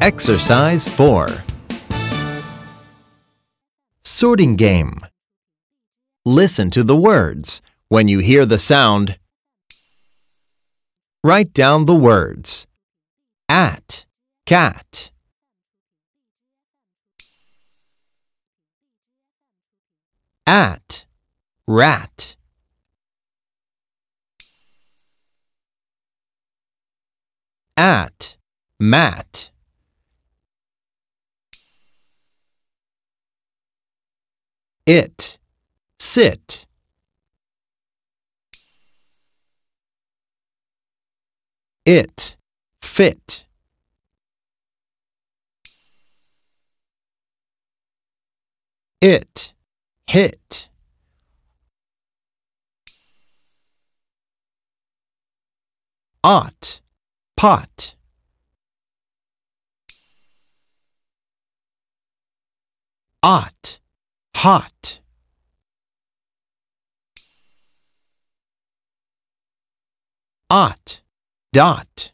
Exercise 4 Sorting Game Listen to the words. When you hear the sound, write down the words. At, cat. At, rat. At, mat. It, sit. It, fit. It, hit. Ought, pot. Ought, hot. Ought, dot.